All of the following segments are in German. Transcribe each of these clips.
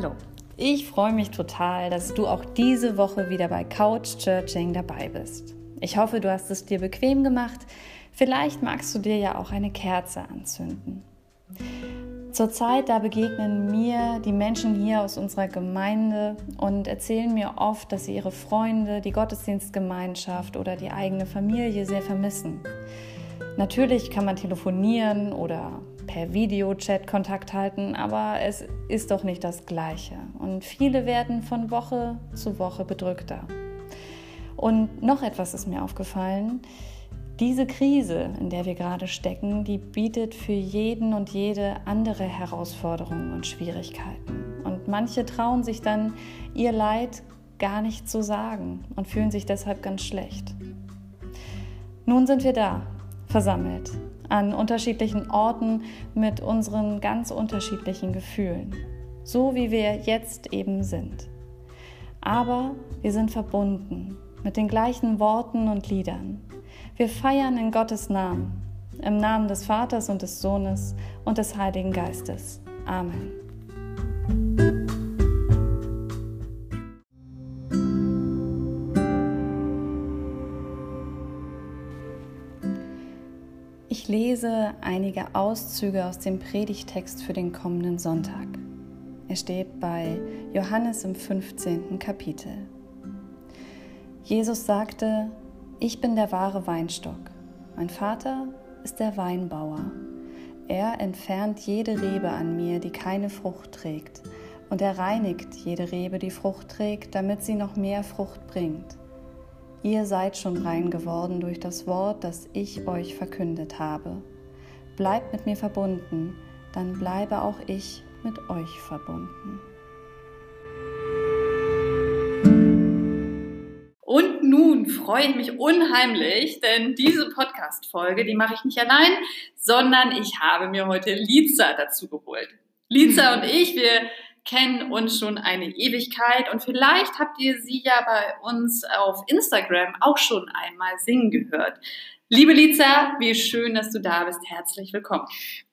Hallo, ich freue mich total, dass du auch diese Woche wieder bei Couch Churching dabei bist. Ich hoffe, du hast es dir bequem gemacht. Vielleicht magst du dir ja auch eine Kerze anzünden. Zurzeit, da begegnen mir die Menschen hier aus unserer Gemeinde und erzählen mir oft, dass sie ihre Freunde, die Gottesdienstgemeinschaft oder die eigene Familie sehr vermissen. Natürlich kann man telefonieren oder per Videochat Kontakt halten, aber es ist doch nicht das Gleiche. Und viele werden von Woche zu Woche bedrückter. Und noch etwas ist mir aufgefallen. Diese Krise, in der wir gerade stecken, die bietet für jeden und jede andere Herausforderungen und Schwierigkeiten. Und manche trauen sich dann, ihr Leid gar nicht zu sagen und fühlen sich deshalb ganz schlecht. Nun sind wir da, versammelt, an unterschiedlichen Orten mit unseren ganz unterschiedlichen Gefühlen, so wie wir jetzt eben sind. Aber wir sind verbunden mit den gleichen Worten und Liedern. Wir feiern in Gottes Namen, im Namen des Vaters und des Sohnes und des Heiligen Geistes. Amen. Ich lese einige Auszüge aus dem Predigtext für den kommenden Sonntag. Er steht bei Johannes im 15. Kapitel. Jesus sagte, ich bin der wahre Weinstock, mein Vater ist der Weinbauer. Er entfernt jede Rebe an mir, die keine Frucht trägt, und er reinigt jede Rebe, die Frucht trägt, damit sie noch mehr Frucht bringt. Ihr seid schon rein geworden durch das Wort, das ich euch verkündet habe. Bleibt mit mir verbunden, dann bleibe auch ich mit euch verbunden. Und nun freue ich mich unheimlich, denn diese Podcast-Folge, die mache ich nicht allein, sondern ich habe mir heute Liza dazu geholt. Liza und ich, wir kennen uns schon eine Ewigkeit und vielleicht habt ihr sie ja bei uns auf Instagram auch schon einmal singen gehört. Liebe Liza, wie schön, dass du da bist. Herzlich willkommen.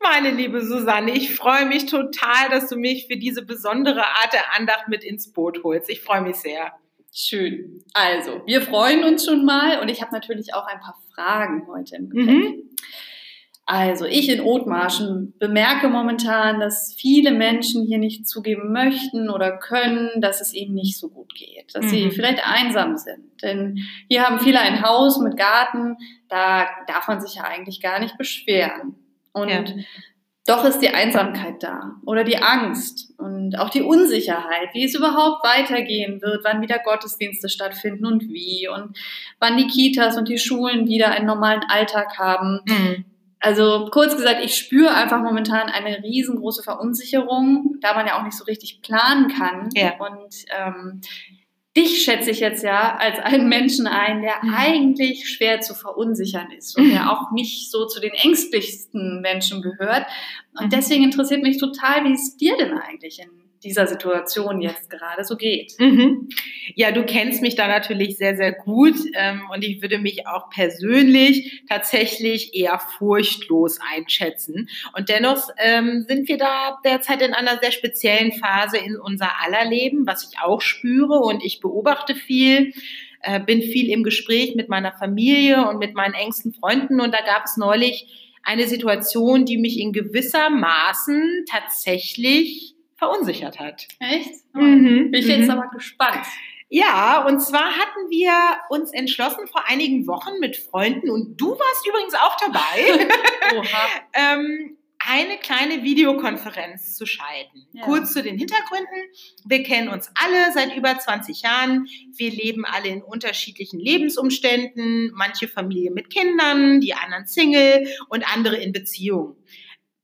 Meine liebe Susanne, ich freue mich total, dass du mich für diese besondere Art der Andacht mit ins Boot holst. Ich freue mich sehr. Schön. Also, wir freuen uns schon mal und ich habe natürlich auch ein paar Fragen heute im Gepäck. Mhm. Also ich in Othmarschen bemerke momentan, dass viele Menschen hier nicht zugeben möchten oder können, dass es ihnen nicht so gut geht, dass mhm. sie vielleicht einsam sind. Denn hier haben viele ein Haus mit Garten, da darf man sich ja eigentlich gar nicht beschweren. Und ja. doch ist die Einsamkeit da oder die Angst und auch die Unsicherheit, wie es überhaupt weitergehen wird, wann wieder Gottesdienste stattfinden und wie und wann die Kitas und die Schulen wieder einen normalen Alltag haben. Mhm also kurz gesagt, ich spüre einfach momentan eine riesengroße Verunsicherung, da man ja auch nicht so richtig planen kann. Ja. Und ähm, dich schätze ich jetzt ja als einen Menschen ein, der mhm. eigentlich schwer zu verunsichern ist und der auch nicht so zu den ängstlichsten Menschen gehört. Und mhm. deswegen interessiert mich total, wie es dir denn eigentlich in dieser Situation jetzt gerade so geht. Mhm. Ja, du kennst mich da natürlich sehr, sehr gut ähm, und ich würde mich auch persönlich tatsächlich eher furchtlos einschätzen. Und dennoch ähm, sind wir da derzeit in einer sehr speziellen Phase in unser aller Leben, was ich auch spüre und ich beobachte viel äh, bin viel im Gespräch mit meiner Familie und mit meinen engsten Freunden und da gab es neulich eine Situation, die mich in gewisser Maßen tatsächlich verunsichert hat. Echt? Oh, mhm. Bin ich jetzt mhm. aber gespannt. Ja, und zwar hatten wir uns entschlossen vor einigen Wochen mit Freunden, und du warst übrigens auch dabei, ähm, eine kleine Videokonferenz zu schalten. Ja. Kurz zu den Hintergründen. Wir kennen uns alle seit über 20 Jahren. Wir leben alle in unterschiedlichen Lebensumständen. Manche Familie mit Kindern, die anderen Single und andere in Beziehung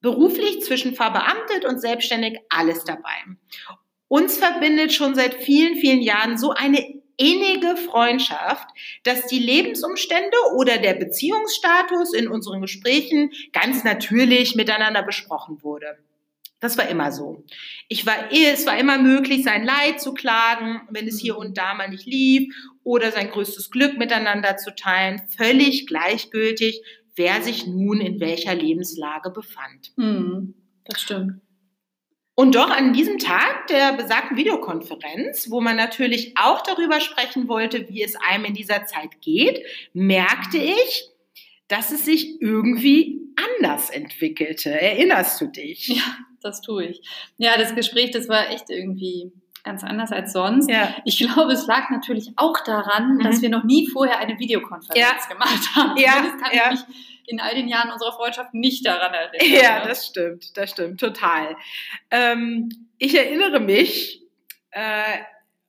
beruflich zwischen verbeamtet und selbstständig alles dabei. Uns verbindet schon seit vielen, vielen Jahren so eine innige Freundschaft, dass die Lebensumstände oder der Beziehungsstatus in unseren Gesprächen ganz natürlich miteinander besprochen wurde. Das war immer so. Ich war, es war immer möglich, sein Leid zu klagen, wenn es hier und da mal nicht lief, oder sein größtes Glück miteinander zu teilen, völlig gleichgültig, wer sich nun in welcher Lebenslage befand. Mhm, das stimmt. Und doch an diesem Tag der besagten Videokonferenz, wo man natürlich auch darüber sprechen wollte, wie es einem in dieser Zeit geht, merkte ich, dass es sich irgendwie anders entwickelte. Erinnerst du dich? Ja, das tue ich. Ja, das Gespräch, das war echt irgendwie ganz anders als sonst. Ja. Ich glaube, es lag natürlich auch daran, mhm. dass wir noch nie vorher eine Videokonferenz ja. gemacht haben. Ja. Das kann ja. ich mich in all den Jahren unserer Freundschaft nicht daran erinnern. Ja, das stimmt, das stimmt, total. Ähm, ich erinnere mich äh,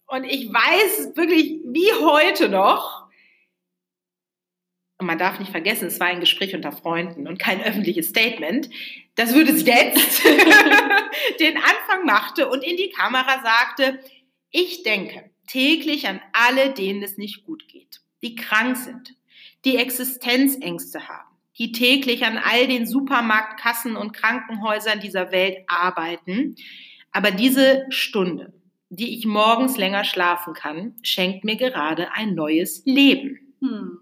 und ich weiß wirklich wie heute noch, und man darf nicht vergessen, es war ein Gespräch unter Freunden und kein öffentliches Statement, das würde es jetzt den Anfang machte und in die Kamera sagte, ich denke täglich an alle, denen es nicht gut geht, die krank sind, die Existenzängste haben, die täglich an all den Supermarktkassen und Krankenhäusern dieser Welt arbeiten. Aber diese Stunde, die ich morgens länger schlafen kann, schenkt mir gerade ein neues Leben. Hm.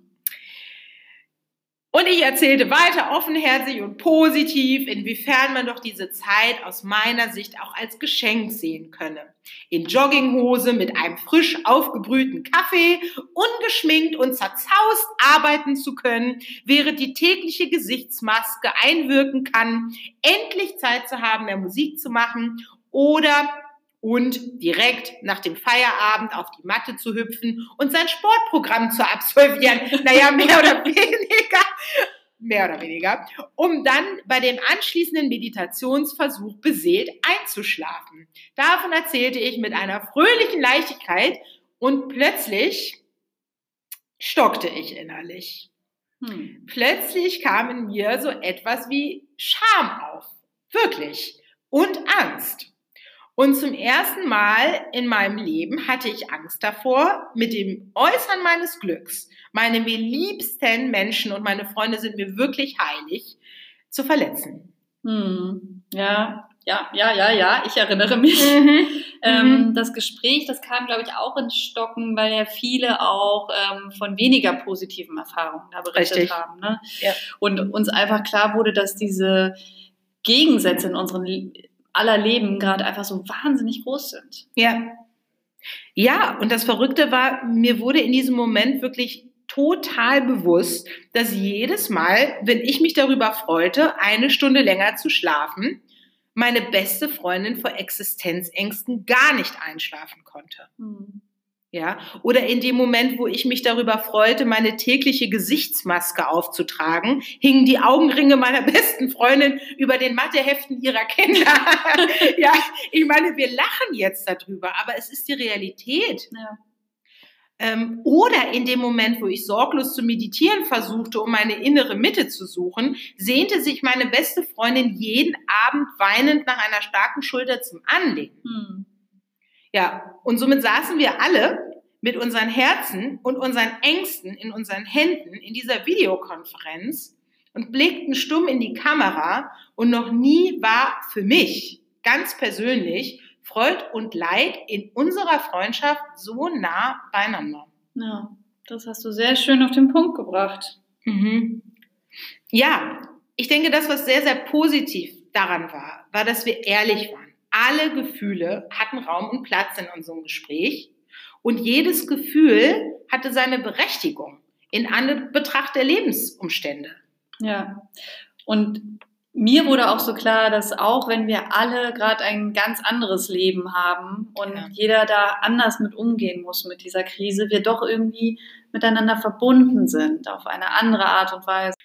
Und ich erzählte weiter offenherzig und positiv, inwiefern man doch diese Zeit aus meiner Sicht auch als Geschenk sehen könne. In Jogginghose mit einem frisch aufgebrühten Kaffee, ungeschminkt und zerzaust arbeiten zu können, während die tägliche Gesichtsmaske einwirken kann, endlich Zeit zu haben, mehr Musik zu machen oder und direkt nach dem Feierabend auf die Matte zu hüpfen und sein Sportprogramm zu absolvieren. Naja, mehr oder weniger. Mehr oder weniger. Um dann bei dem anschließenden Meditationsversuch beseelt einzuschlafen. Davon erzählte ich mit einer fröhlichen Leichtigkeit und plötzlich stockte ich innerlich. Hm. Plötzlich kam in mir so etwas wie Scham auf. Wirklich. Und Angst. Und zum ersten Mal in meinem Leben hatte ich Angst davor, mit dem Äußern meines Glücks, meine mir liebsten Menschen und meine Freunde sind mir wirklich heilig, zu verletzen. Hm. Ja, ja, ja, ja, ja, ich erinnere mich. Mhm. Ähm, mhm. Das Gespräch, das kam, glaube ich, auch ins Stocken, weil ja viele auch ähm, von weniger positiven Erfahrungen da berichtet Richtig. haben. Ne? Ja. Und uns einfach klar wurde, dass diese Gegensätze in unseren aller Leben gerade einfach so wahnsinnig groß sind. Ja. Ja, und das Verrückte war, mir wurde in diesem Moment wirklich total bewusst, dass jedes Mal, wenn ich mich darüber freute, eine Stunde länger zu schlafen, meine beste Freundin vor Existenzängsten gar nicht einschlafen konnte. Mhm. Ja, oder in dem Moment, wo ich mich darüber freute, meine tägliche Gesichtsmaske aufzutragen, hingen die Augenringe meiner besten Freundin über den Matheheften ihrer Kinder. ja, ich meine, wir lachen jetzt darüber, aber es ist die Realität. Ja. Ähm, oder in dem Moment, wo ich sorglos zu meditieren versuchte, um meine innere Mitte zu suchen, sehnte sich meine beste Freundin jeden Abend weinend nach einer starken Schulter zum Anlegen. Hm. Ja, und somit saßen wir alle mit unseren Herzen und unseren Ängsten in unseren Händen in dieser Videokonferenz und blickten stumm in die Kamera und noch nie war für mich ganz persönlich Freud und Leid in unserer Freundschaft so nah beieinander. Ja, das hast du sehr schön auf den Punkt gebracht. Mhm. Ja, ich denke, das, was sehr, sehr positiv daran war, war, dass wir ehrlich waren alle Gefühle hatten Raum und Platz in unserem Gespräch und jedes Gefühl hatte seine Berechtigung in Anbetracht der Lebensumstände. Ja, und mir wurde auch so klar, dass auch wenn wir alle gerade ein ganz anderes Leben haben und ja. jeder da anders mit umgehen muss mit dieser Krise, wir doch irgendwie miteinander verbunden sind auf eine andere Art und Weise.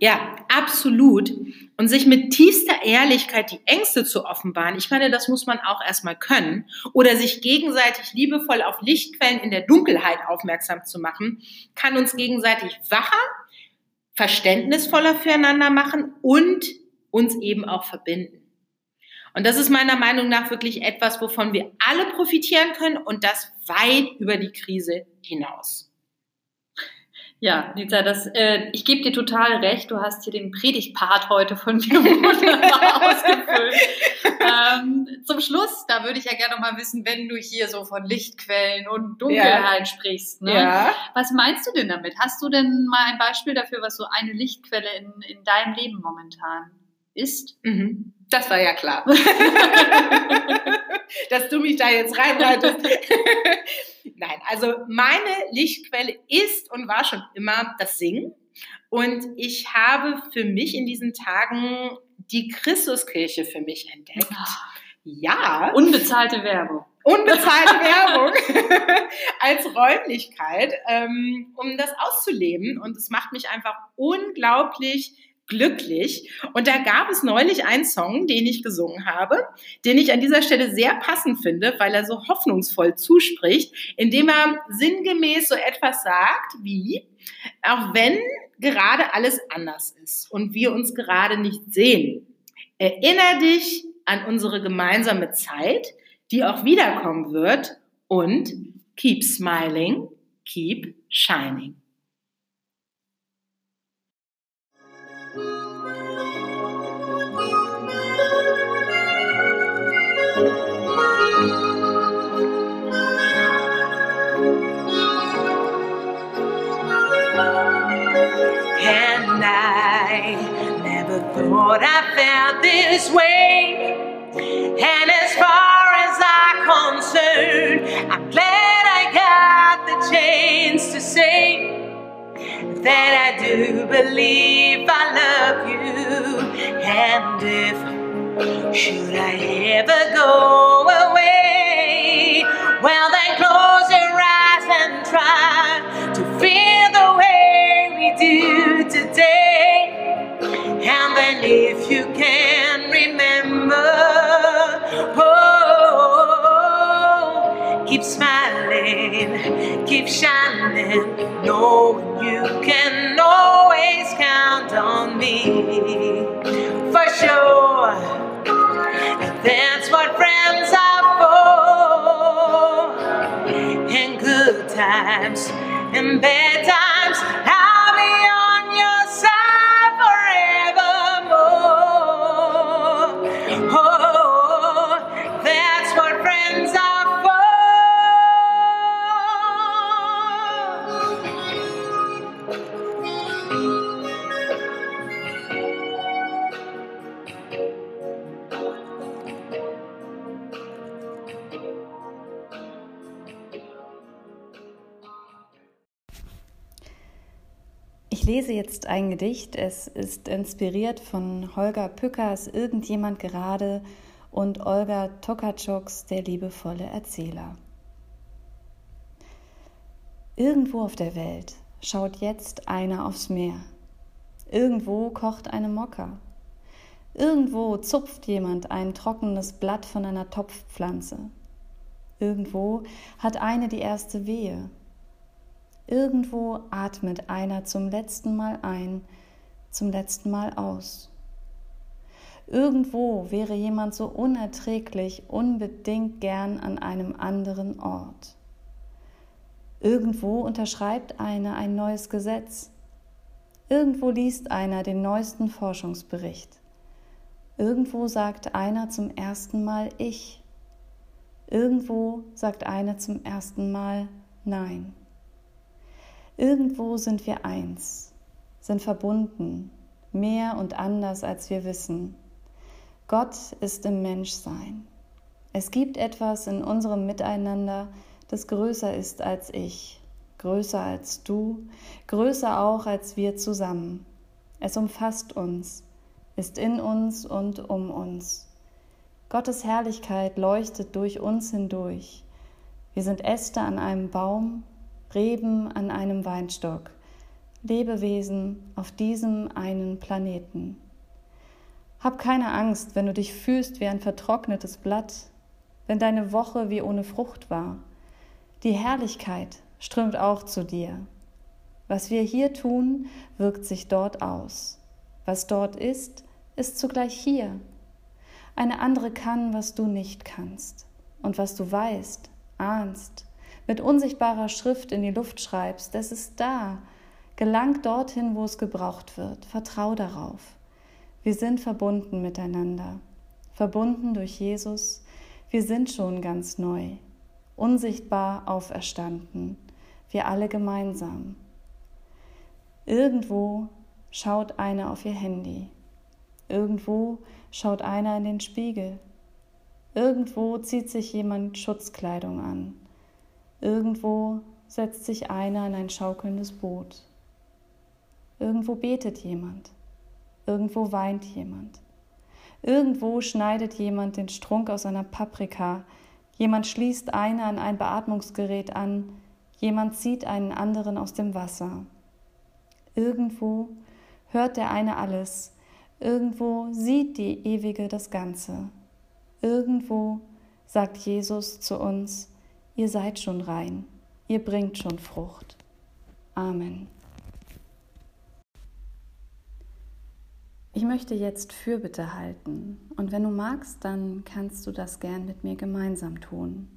Ja, absolut. Und sich mit tiefster Ehrlichkeit die Ängste zu offenbaren, ich meine, das muss man auch erstmal können. Oder sich gegenseitig liebevoll auf Lichtquellen in der Dunkelheit aufmerksam zu machen, kann uns gegenseitig wacher, verständnisvoller füreinander machen und uns eben auch verbinden. Und das ist meiner Meinung nach wirklich etwas, wovon wir alle profitieren können und das weit über die Krise hinaus. Ja, Lisa, das, äh, ich gebe dir total recht. Du hast hier den Predigtpart heute von mir ausgefüllt. Ähm, zum Schluss, da würde ich ja gerne noch mal wissen, wenn du hier so von Lichtquellen und Dunkelheit ja. sprichst. Ne? Ja. Was meinst du denn damit? Hast du denn mal ein Beispiel dafür, was so eine Lichtquelle in, in deinem Leben momentan ist? Mhm. Das war ja klar. Dass du mich da jetzt reinreitest. Nein, also meine Lichtquelle ist und war schon immer das Singen. Und ich habe für mich in diesen Tagen die Christuskirche für mich entdeckt. Ah. Ja. Unbezahlte Werbung. Unbezahlte Werbung als Räumlichkeit, ähm, um das auszuleben. Und es macht mich einfach unglaublich glücklich. Und da gab es neulich einen Song, den ich gesungen habe, den ich an dieser Stelle sehr passend finde, weil er so hoffnungsvoll zuspricht, indem er sinngemäß so etwas sagt wie, auch wenn gerade alles anders ist und wir uns gerade nicht sehen, erinnere dich an unsere gemeinsame Zeit, die auch wiederkommen wird und keep smiling, keep shining. And I never thought I felt this way. And as far as I'm concerned, I'm glad I got the chance to say that I do believe I love you. And if should I ever go good times and bad times, I'll Ich lese jetzt ein Gedicht. Es ist inspiriert von Holger Pückers Irgendjemand gerade und Olga Tokarczuks Der liebevolle Erzähler. Irgendwo auf der Welt schaut jetzt einer aufs Meer. Irgendwo kocht eine Mokka. Irgendwo zupft jemand ein trockenes Blatt von einer Topfpflanze. Irgendwo hat eine die erste Wehe. Irgendwo atmet einer zum letzten Mal ein, zum letzten Mal aus. Irgendwo wäre jemand so unerträglich, unbedingt gern an einem anderen Ort. Irgendwo unterschreibt einer ein neues Gesetz. Irgendwo liest einer den neuesten Forschungsbericht. Irgendwo sagt einer zum ersten Mal Ich. Irgendwo sagt einer zum ersten Mal Nein. Irgendwo sind wir eins, sind verbunden, mehr und anders, als wir wissen. Gott ist im Menschsein. Es gibt etwas in unserem Miteinander, das größer ist als ich, größer als du, größer auch als wir zusammen. Es umfasst uns, ist in uns und um uns. Gottes Herrlichkeit leuchtet durch uns hindurch. Wir sind Äste an einem Baum, Reben an einem Weinstock, Lebewesen auf diesem einen Planeten. Hab keine Angst, wenn du dich fühlst wie ein vertrocknetes Blatt, wenn deine Woche wie ohne Frucht war. Die Herrlichkeit strömt auch zu dir. Was wir hier tun, wirkt sich dort aus. Was dort ist, ist zugleich hier. Eine andere kann, was du nicht kannst. Und was du weißt, ahnst, mit unsichtbarer Schrift in die Luft schreibst, es ist da. Gelang dorthin, wo es gebraucht wird. Vertrau darauf. Wir sind verbunden miteinander. Verbunden durch Jesus. Wir sind schon ganz neu. Unsichtbar auferstanden. Wir alle gemeinsam. Irgendwo schaut einer auf ihr Handy. Irgendwo schaut einer in den Spiegel. Irgendwo zieht sich jemand Schutzkleidung an. Irgendwo setzt sich einer in ein schaukelndes Boot. Irgendwo betet jemand. Irgendwo weint jemand. Irgendwo schneidet jemand den Strunk aus einer Paprika. Jemand schließt eine an ein Beatmungsgerät an. Jemand zieht einen anderen aus dem Wasser. Irgendwo hört der eine alles. Irgendwo sieht die Ewige das Ganze. Irgendwo sagt Jesus zu uns, ihr seid schon rein, ihr bringt schon Frucht. Amen. Ich möchte jetzt Fürbitte halten und wenn du magst, dann kannst du das gern mit mir gemeinsam tun.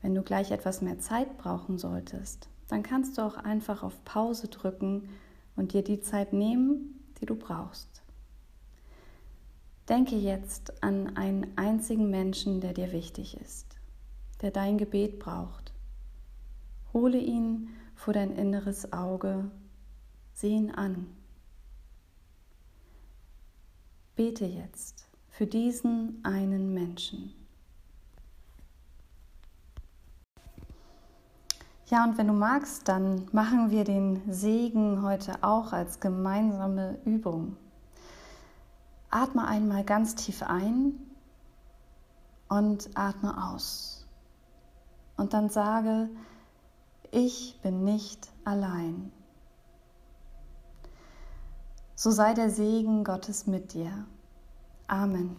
Wenn du gleich etwas mehr Zeit brauchen solltest, dann kannst du auch einfach auf Pause drücken und dir die Zeit nehmen, die du brauchst. Denke jetzt an einen einzigen Menschen, der dir wichtig ist, der dein Gebet braucht. Hole ihn vor dein inneres Auge, sieh ihn an. Bete jetzt für diesen einen Menschen. Ja, und wenn du magst, dann machen wir den Segen heute auch als gemeinsame Übung. Atme einmal ganz tief ein und atme aus. Und dann sage, ich bin nicht allein. So sei der Segen Gottes mit dir. Amen.